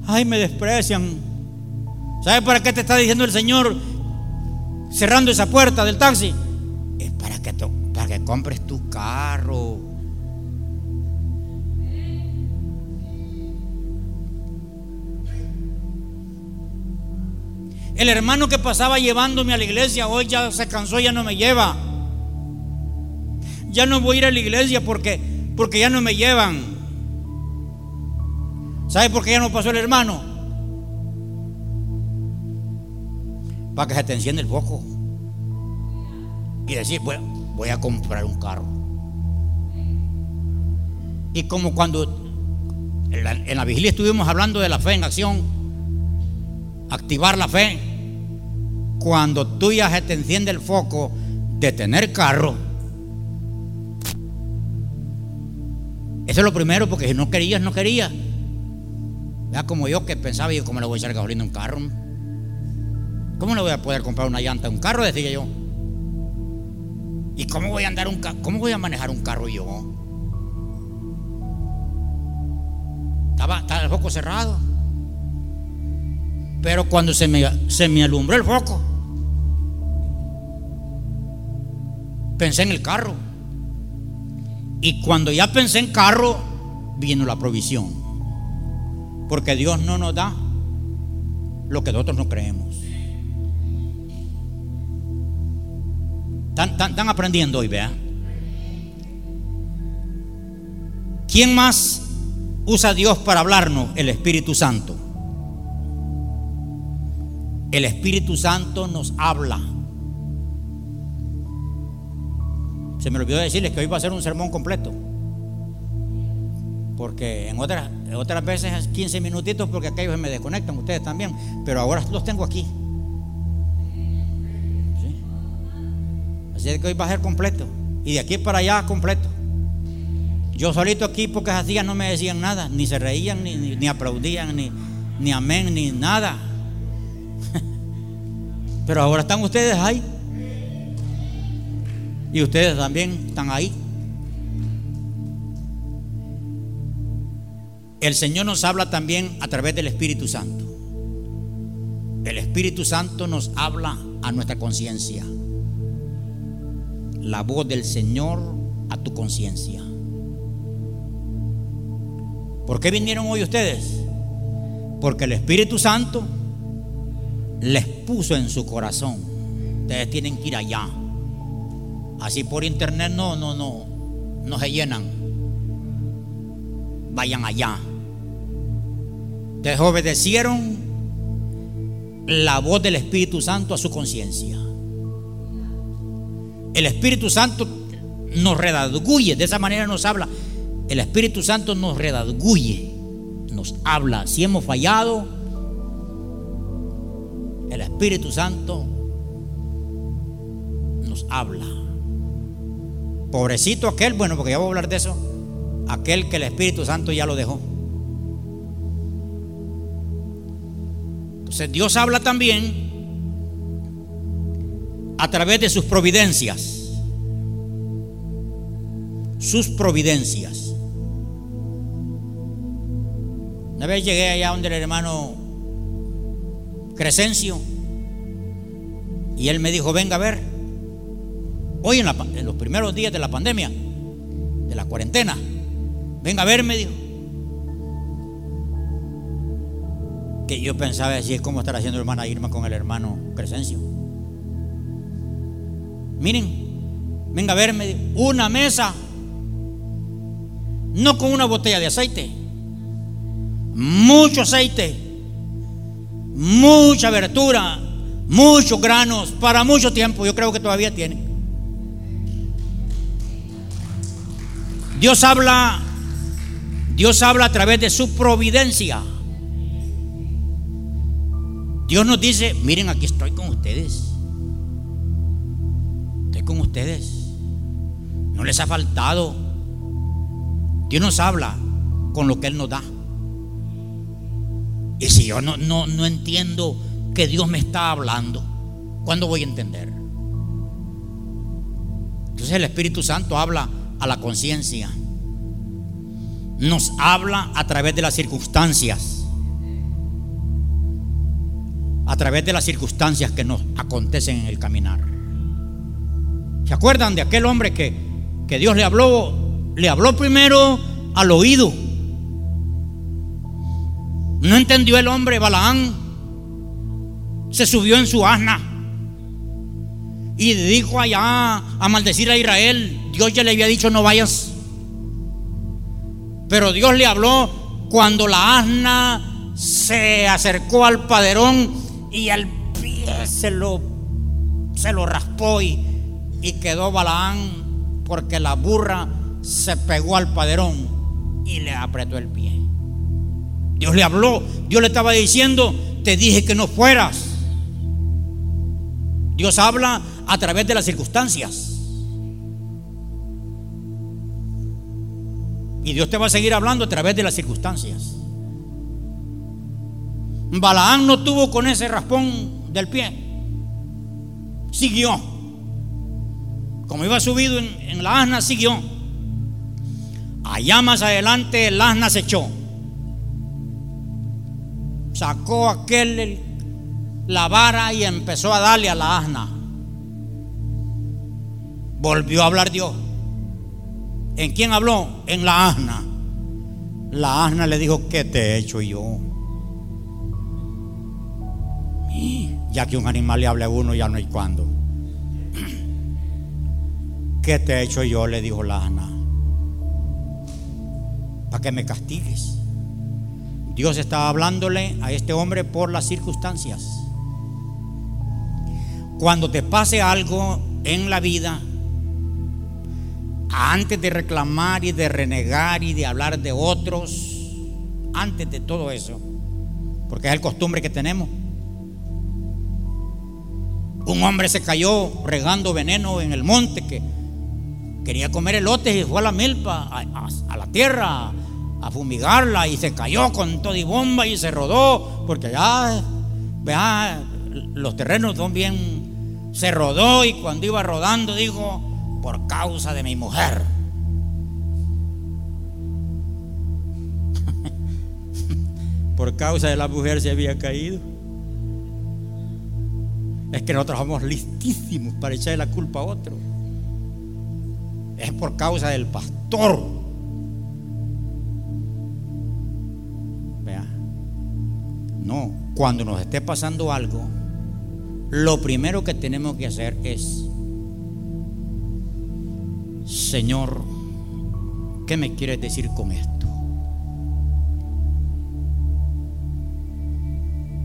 Ay, me desprecian. ¿Sabes para qué te está diciendo el Señor? cerrando esa puerta del taxi, es para que, para que compres tu carro. El hermano que pasaba llevándome a la iglesia hoy ya se cansó, ya no me lleva. Ya no voy a ir a la iglesia porque, porque ya no me llevan. ¿Sabe por qué ya no pasó el hermano? para que se te encienda el foco. Y decir, voy a comprar un carro. Y como cuando en la, vigilia estuvimos hablando de la fe en acción, activar la fe, cuando tú ya se te enciende el foco de tener carro, eso es lo primero, porque si no querías, no querías. Ya como yo que pensaba, yo cómo le voy a echar gasolina a un carro. ¿Cómo no voy a poder comprar una llanta a un carro? Decía yo. ¿Y cómo voy a andar un cómo voy a manejar un carro yo? Estaba, estaba el foco cerrado. Pero cuando se me, se me alumbró el foco, pensé en el carro. Y cuando ya pensé en carro, vino la provisión. Porque Dios no nos da lo que nosotros no creemos. Están, aprendiendo hoy, vea. ¿Quién más usa Dios para hablarnos? El Espíritu Santo. el Espíritu Santo nos habla. Se me olvidó decirles que hoy va a ser un sermón completo. Porque en otras, otras veces es 15 minutitos porque aquellos me desconectan, ustedes también. Pero ahora los tengo aquí. Así es que hoy va a ser completo. Y de aquí para allá completo. Yo solito aquí porque esas días no me decían nada. Ni se reían, ni, ni, aplaudían, ni, ni amén, ni nada. Pero ahora están ustedes ahí. Y ustedes también están ahí. El Señor nos habla también a través del Espíritu Santo. El Espíritu Santo nos habla a nuestra conciencia. La voz del Señor a tu conciencia. ¿Por qué vinieron hoy ustedes? Porque el Espíritu Santo les puso en su corazón. Ustedes tienen que ir allá. Así por internet no, no, no, no se llenan. Vayan allá. Ustedes obedecieron la voz del Espíritu Santo a su conciencia. El Espíritu Santo nos redarguye, de esa manera nos habla. El Espíritu Santo nos redarguye, nos habla. Si hemos fallado, el Espíritu Santo nos habla. Pobrecito aquel, bueno, porque ya voy a hablar de eso, aquel que el Espíritu Santo ya lo dejó. Entonces Dios habla también a través de sus providencias. Sus providencias. Una vez llegué allá donde el hermano Crescencio y él me dijo, venga a ver, Hoy en, los primeros días de la pandemia, de la cuarentena, venga a verme, dijo. Que yo pensaba así es como estar haciendo hermana Irma con el hermano Crescencio. Miren, venga a verme, una mesa, no con una botella de aceite, mucho aceite, mucha abertura, muchos granos, para mucho tiempo, yo creo que todavía tiene. Dios habla, Dios habla a través de su providencia. Dios nos dice, miren, aquí estoy con ustedes. Estoy con ustedes. No les ha faltado. Dios nos habla con lo que Él nos da. Y si yo no, no, no entiendo que Dios me está hablando, ¿cuándo voy a entender? Entonces el Espíritu Santo habla a la conciencia. Nos habla a través de las circunstancias. A través de las circunstancias que nos acontecen en el caminar. ¿Se acuerdan de aquel hombre que, que Dios le habló? Le habló primero al oído. No entendió el hombre, Balaán. Se subió en su asna y dijo allá a maldecir a Israel. Dios ya le había dicho no vayas. Pero Dios le habló cuando la asna se acercó al paderón y al pie se lo, se lo raspó y, y quedó Balaán porque la burra se pegó al paderón y le apretó el pie. Dios le habló, Dios le estaba diciendo, te dije que no fueras. Dios habla a través de las circunstancias. Y Dios te va a seguir hablando a través de las circunstancias. Balaán no tuvo con ese raspón del pie. Siguió. Como iba subido en, la asna, siguió. Allá más adelante el asna se echó. Sacó aquel la vara y empezó a darle a la asna. Volvió a hablar Dios. ¿En quién habló? En la asna. La asna le dijo, ¿qué te he hecho yo? Ya que un animal le hable a uno, ya no hay cuándo. ¿Qué te he hecho yo? Le dijo la asna. Para que me castigues. Dios estaba hablándole a este hombre por las circunstancias. Cuando te pase algo en la vida, antes de reclamar y de renegar y de hablar de otros, antes de todo eso, porque es el costumbre que tenemos. Un hombre se cayó regando veneno en el monte que quería comer elotes y fue a la milpa, a, la tierra, a fumigarla y se cayó con todo y bomba y se rodó, porque allá, vea, los terrenos son bien, se rodó y cuando iba rodando dijo, por causa de mi mujer. por causa de la mujer se había caído. Es que nosotros somos listísimos para echarle la culpa a otro. Es por causa del pastor. Vea. No, cuando nos esté pasando algo, lo primero que tenemos que hacer es Señor, ¿qué me quieres decir con esto?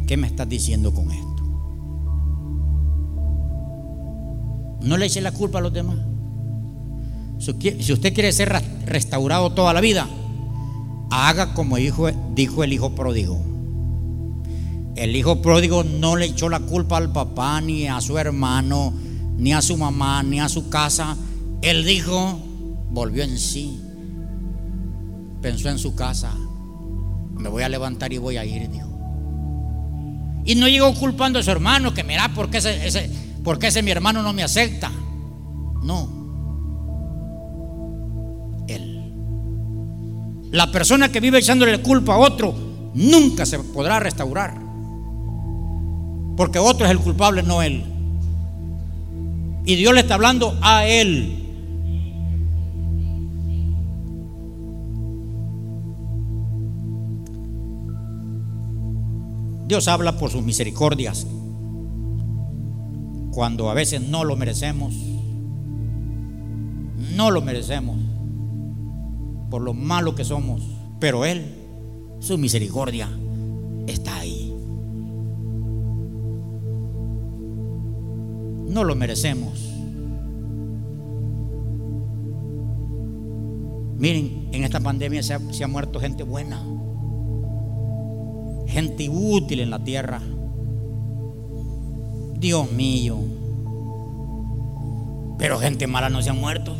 ¿Qué me estás diciendo con esto? No le eche la culpa a los demás. Si usted quiere ser restaurado toda la vida, haga como dijo, el hijo pródigo. El hijo pródigo no le echó la culpa al papá, ni a su hermano, ni a su mamá, ni a su casa él dijo, volvió en sí, pensó en su casa, me voy a levantar y voy a ir, dijo. Y no llegó culpando a su hermano, que mira, ¿por qué ese, ese, ese mi hermano no me acepta? No. Él. La persona que vive echándole culpa a otro nunca se podrá restaurar. Porque otro es el culpable, no él. Y Dios le está hablando a él. Dios habla por sus misericordias cuando a veces no lo merecemos. No lo merecemos por lo malo que somos, pero Él, su misericordia, está ahí. No lo merecemos. Miren, en esta pandemia se ha, muerto gente buena gente útil en la tierra. Dios mío. Pero gente mala no se ha muerto.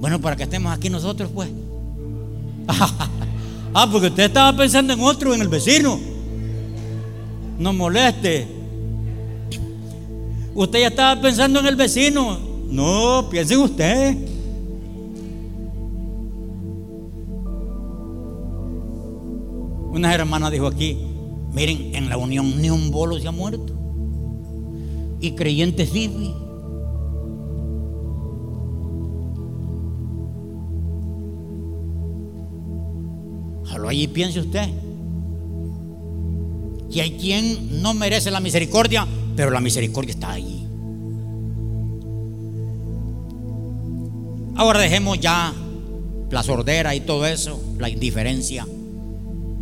Bueno, para que estemos aquí nosotros, pues. ah, porque usted estaba pensando en otro, en el vecino. No moleste. Usted ya estaba pensando en el vecino. No, piense en usted. Una hermana dijo aquí, miren, en la unión ni un bolo se ha muerto. Y creyentes viven. Jalo allí piense usted. Que hay quien no merece la misericordia, pero la misericordia está allí. Ahora dejemos ya la sordera y todo eso, la indiferencia.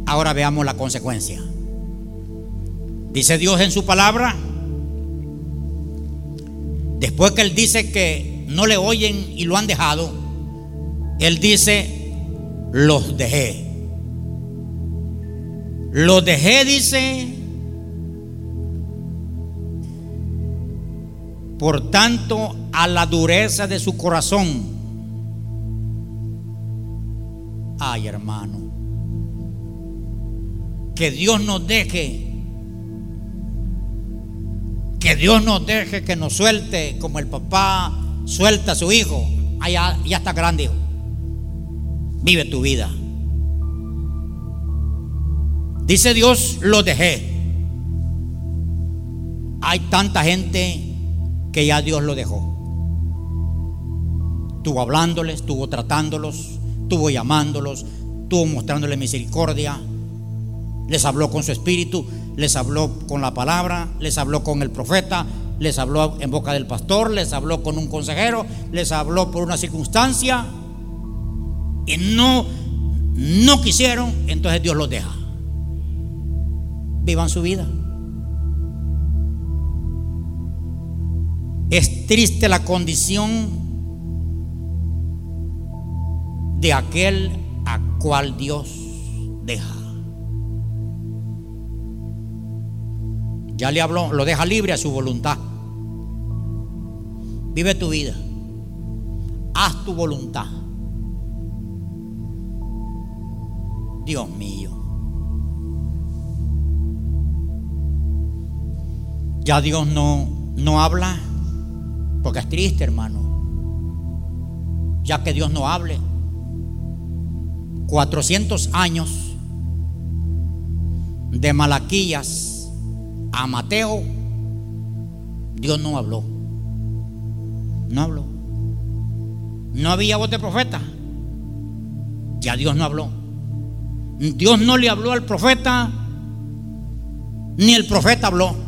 Ahora veamos la consecuencia. Dice Dios en su palabra, después que Él dice que no le oyen y lo han dejado, Él dice, los dejé. Los dejé, dice, por tanto, a la dureza de su corazón. Ay, hermano que Dios nos deje, que Dios nos deje que nos suelte como el papá suelta a su hijo. Allá ya está grande. Vive tu vida. Dice Dios, lo dejé. Hay tanta gente que ya Dios lo dejó. Estuvo hablándoles, estuvo tratándolos, estuvo llamándolos, estuvo mostrándoles misericordia les habló con su espíritu, les habló con la palabra, les habló con el profeta, les habló en boca del pastor, les habló con un consejero, les habló por una circunstancia y no no quisieron, entonces Dios los deja. Vivan su vida. Es triste la condición de aquel a cual Dios deja. Ya le habló, lo deja libre a su voluntad. Vive tu vida. Haz tu voluntad. Dios mío. Ya Dios no, no habla porque es triste, hermano. Ya que Dios no hable. 400 años de Malaquías a Mateo, Dios no habló. No habló. No había voz de profeta. Ya Dios no habló. Dios no le habló al profeta, ni el profeta habló.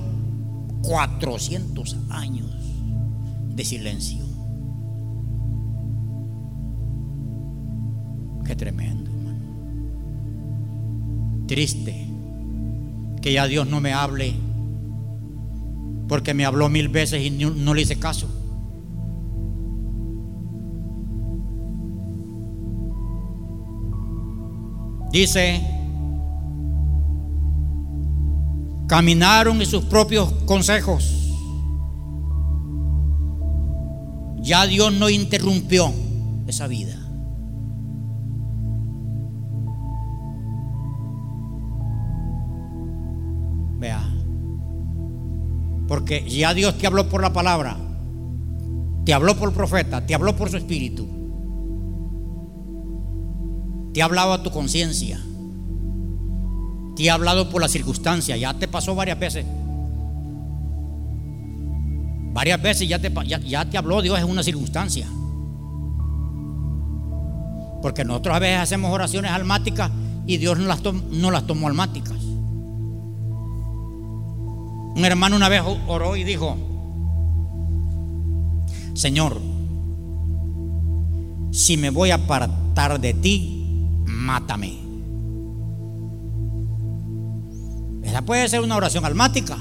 400 años de silencio. Qué tremendo, hermano. Triste que ya Dios no me hable porque me habló mil veces y no, le hice caso. Dice, caminaron en sus propios consejos. Ya Dios no interrumpió esa vida. Vea, porque ya Dios te habló por la palabra, te habló por el profeta, te habló por su espíritu, te ha hablado a tu conciencia, te ha hablado por la circunstancia, ya te pasó varias veces. Varias veces ya te, ya, te habló Dios en una circunstancia. Porque nosotros a veces hacemos oraciones almáticas y Dios no las, no las tomó almáticas. Un hermano una vez oró y dijo, Señor, si me voy a apartar de ti, mátame. Esa puede ser una oración almática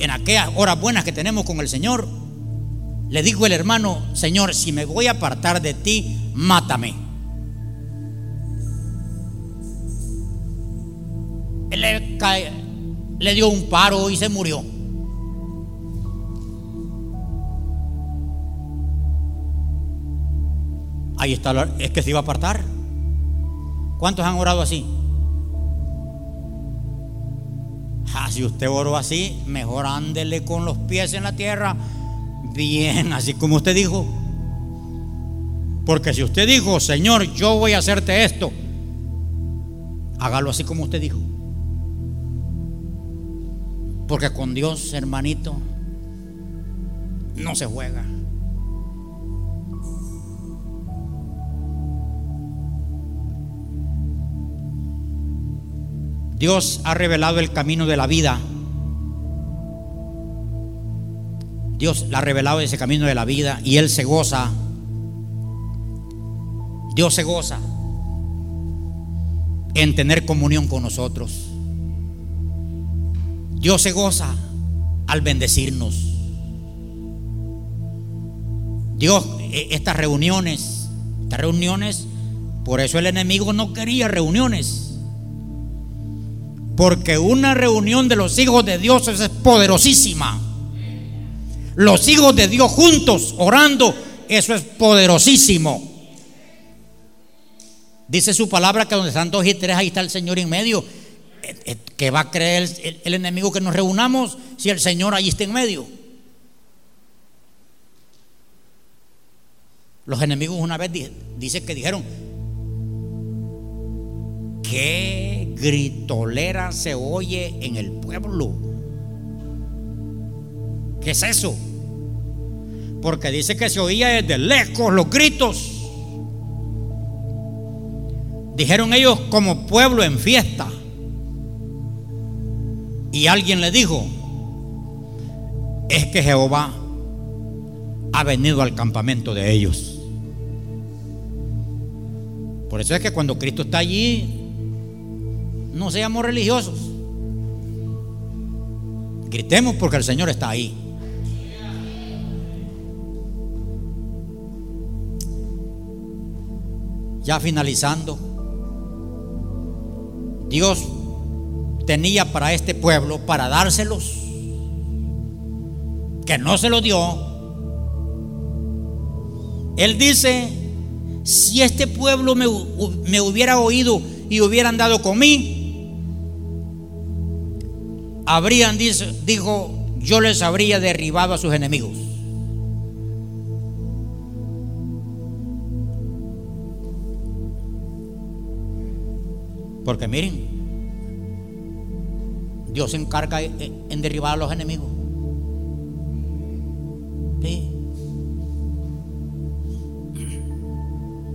en aquellas horas buenas que tenemos con el Señor, le dijo el hermano, Señor, si me voy a apartar de ti, mátame. Él le, le dio un paro y se murió. Ahí está, es que se iba a apartar. ¿Cuántos han orado así? Si usted oró así, mejor ándele con los pies en la tierra, bien, así como usted dijo. Porque si usted dijo, Señor, yo voy a hacerte esto, hágalo así como usted dijo. Porque con Dios, hermanito, no se juega. Dios ha revelado el camino de la vida. Dios le ha revelado ese camino de la vida y Él se goza. Dios se goza en tener comunión con nosotros. Dios se goza al bendecirnos. Dios, e, estas reuniones, estas reuniones, por eso el enemigo no quería reuniones. Porque una reunión de los hijos de Dios es poderosísima. Los hijos de Dios juntos orando, eso es poderosísimo. Dice su palabra que donde están dos y tres, ahí está el Señor en medio. Eh, eh, ¿Qué va a creer el, enemigo que nos reunamos si el Señor allí está en medio? Los enemigos una vez dice que dijeron, ¿Qué gritolera se oye en el pueblo? ¿Qué es eso? Porque dice que se oía desde lejos los gritos. Dijeron ellos como pueblo en fiesta. Y alguien le dijo, es que Jehová ha venido al campamento de ellos. Por eso es que cuando Cristo está allí, No seamos religiosos. Gritemos porque el Señor está ahí. Ya finalizando, Dios tenía para este pueblo, para dárselos, que no se lo dio. Él dice, si este pueblo me, me hubiera oído y hubieran dado conmigo, habrían, dijo, yo les habría derribado a sus enemigos. Porque miren, Dios se encarga en derribar a los enemigos.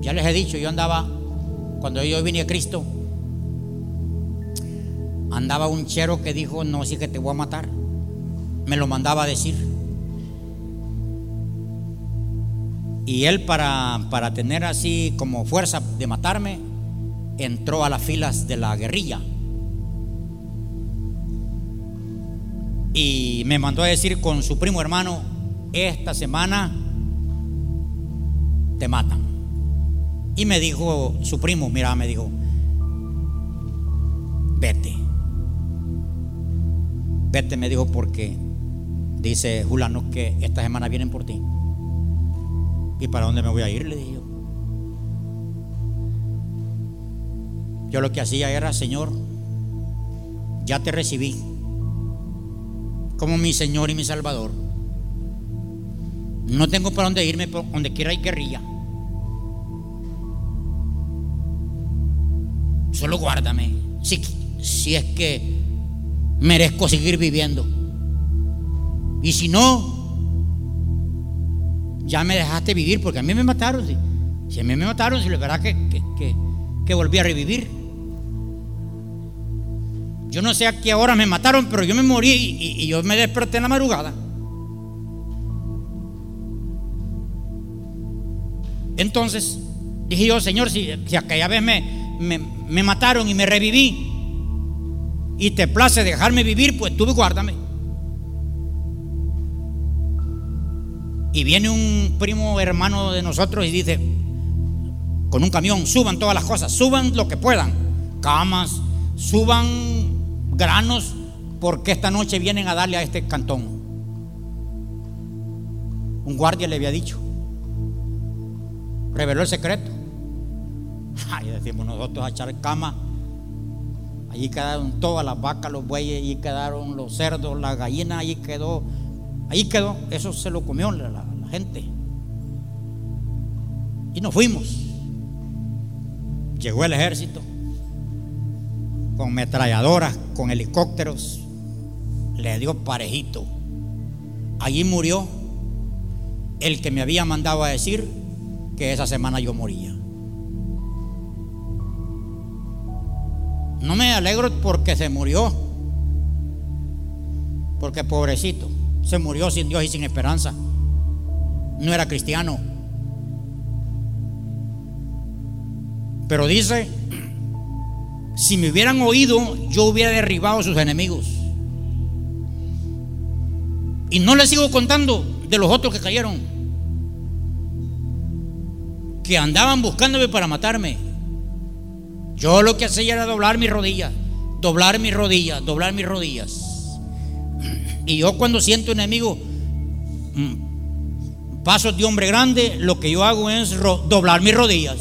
Ya les he dicho, yo andaba, cuando yo vine a Cristo, andaba un chero que dijo, no, sí que te voy a matar. Me lo mandaba a decir. Y él para, para tener así como fuerza de matarme, entró a las filas de la guerrilla. Y me mandó a decir con su primo hermano, esta semana te matan. Y me dijo su primo, mira, me dijo, vete. Vete, me dijo, porque dice Julano que esta semana vienen por ti. ¿Y para dónde me voy a ir? Le dije yo. Yo lo que hacía era, Señor, ya te recibí como mi Señor y mi Salvador. No tengo para dónde irme, por donde quiera hay guerrilla. Solo guárdame, si, si es que merezco seguir viviendo. Y si no, ya me dejaste vivir, porque a mí me mataron. Si, a mí me mataron, si es verdad que, que, que volví a revivir. Yo no sé a qué hora me mataron, pero yo me morí y, yo me desperté en la madrugada. Entonces dije yo, Señor, si, aquella vez me, me, mataron y me reviví y te place dejarme vivir, pues tú guárdame. Y viene un primo hermano de nosotros y dice, con un camión, suban todas las cosas, suban lo que puedan, camas, suban granos porque esta noche vienen a darle a este cantón. Un guardia le había dicho. Reveló el secreto. Ahí decimos nosotros a echar cama. Allí quedaron todas las vacas, los bueyes, allí quedaron los cerdos, la gallina, allí quedó. Ahí quedó. Eso se lo comió la, la gente. Y nos fuimos. Llegó el ejército con metralladoras, con helicópteros, le dio parejito. Allí murió el que me había mandado a decir que esa semana yo moría. No me alegro porque se murió, porque pobrecito, se murió sin Dios y sin esperanza. No era cristiano. Pero dice si me hubieran oído, yo hubiera derribado a sus enemigos. Y no les sigo contando de los otros que cayeron, que andaban buscándome para matarme. Yo lo que hacía era doblar mis rodillas, doblar mis rodillas, doblar mis rodillas. Y yo cuando siento enemigo, mm, pasos de hombre grande, lo que yo hago es doblar mis rodillas.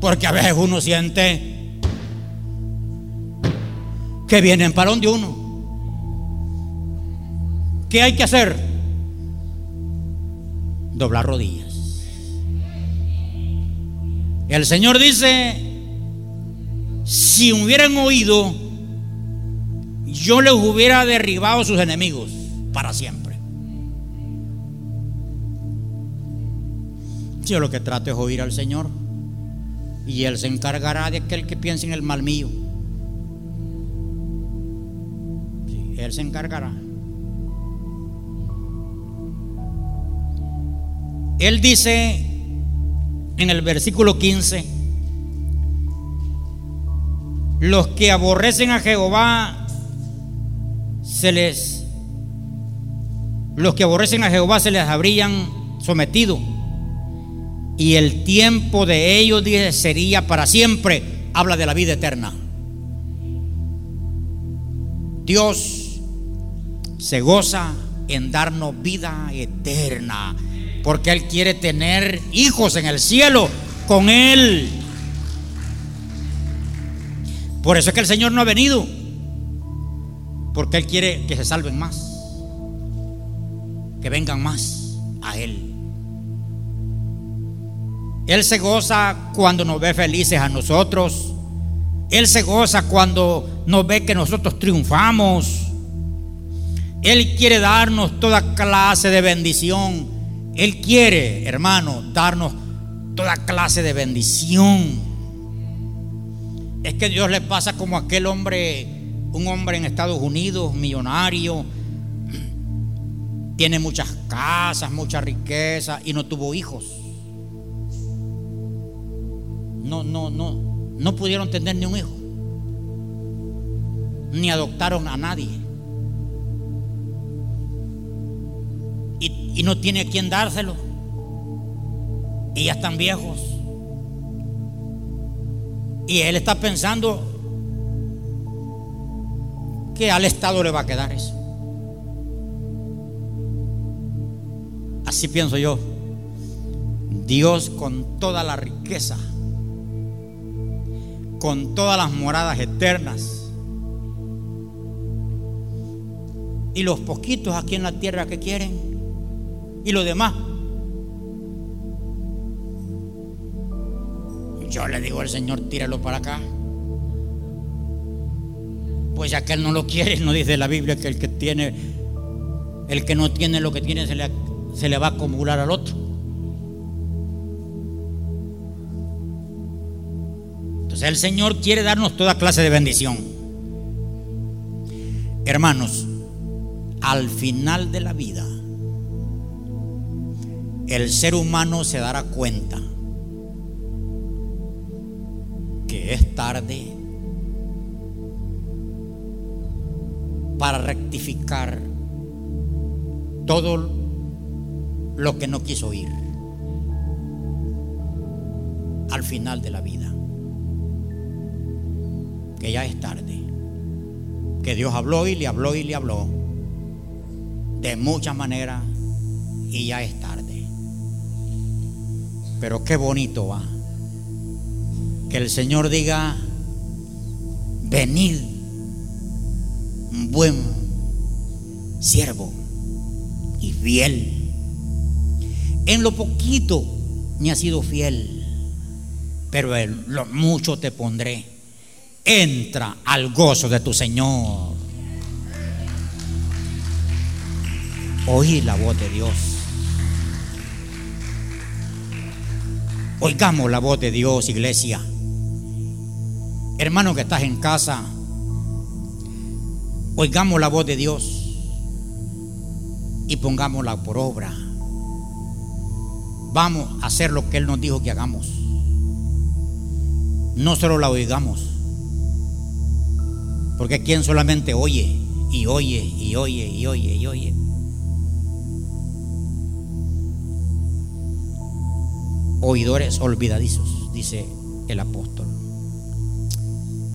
Porque a veces uno siente que vienen para donde uno. ¿Qué hay que hacer? Doblar rodillas. El Señor dice, si hubieran oído, yo les hubiera derribado sus enemigos para siempre. Yo lo que trato es oír al Señor. Y Él se encargará de aquel que piense en el mal mío. él se encargará. Él dice en el versículo 15, los que aborrecen a Jehová se les los que aborrecen a Jehová se les habrían sometido. Y el tiempo de ellos sería para siempre. Habla de la vida eterna. Dios se goza en darnos vida eterna porque Él quiere tener hijos en el cielo con Él. Por eso es que el Señor no ha venido, porque Él quiere que se salven más, que vengan más a Él. Él se goza cuando nos ve felices a nosotros. Él se goza cuando nos ve que nosotros triunfamos. Él quiere darnos toda clase de bendición. Él quiere, hermano, darnos toda clase de bendición. Es que Dios le pasa como aquel hombre, un hombre en Estados Unidos, millonario, tiene muchas casas, mucha riqueza y no tuvo hijos. No, no, no, no pudieron tener ni un hijo. Ni adoptaron a nadie. Y, no tiene a quien dárselo y ya están viejos. Y él está pensando que al Estado le va a quedar eso. Así pienso yo. Dios con toda la riqueza, con todas las moradas eternas y los poquitos aquí en la tierra que quieren y los demás Yo le digo al Señor, tíralo para acá. Pues ya que Él no lo quiere, no dice la Biblia que el que tiene, el que no tiene lo que tiene se le, se le va a acumular al otro. Entonces el Señor quiere darnos toda clase de bendición. Hermanos, al final de la vida, el ser humano se dará cuenta es tarde para rectificar todo lo que no quiso oír al final de la vida. Que ya es tarde. Que Dios habló y le habló y le habló de muchas maneras y ya es tarde. Pero qué bonito va que el Señor diga, venid, buen siervo y fiel. En lo poquito me has sido fiel, pero en lo mucho te pondré. Entra al gozo de tu Señor. Oí la voz de Dios. Oigamos la voz de Dios, iglesia. Hermano que estás en casa, oigamos la voz de Dios y pongámosla por obra. Vamos a hacer lo que Él nos dijo que hagamos. No solo la oigamos, porque quien solamente oye y oye y oye y oye y oye. Oidores olvidadizos, dice el apóstol.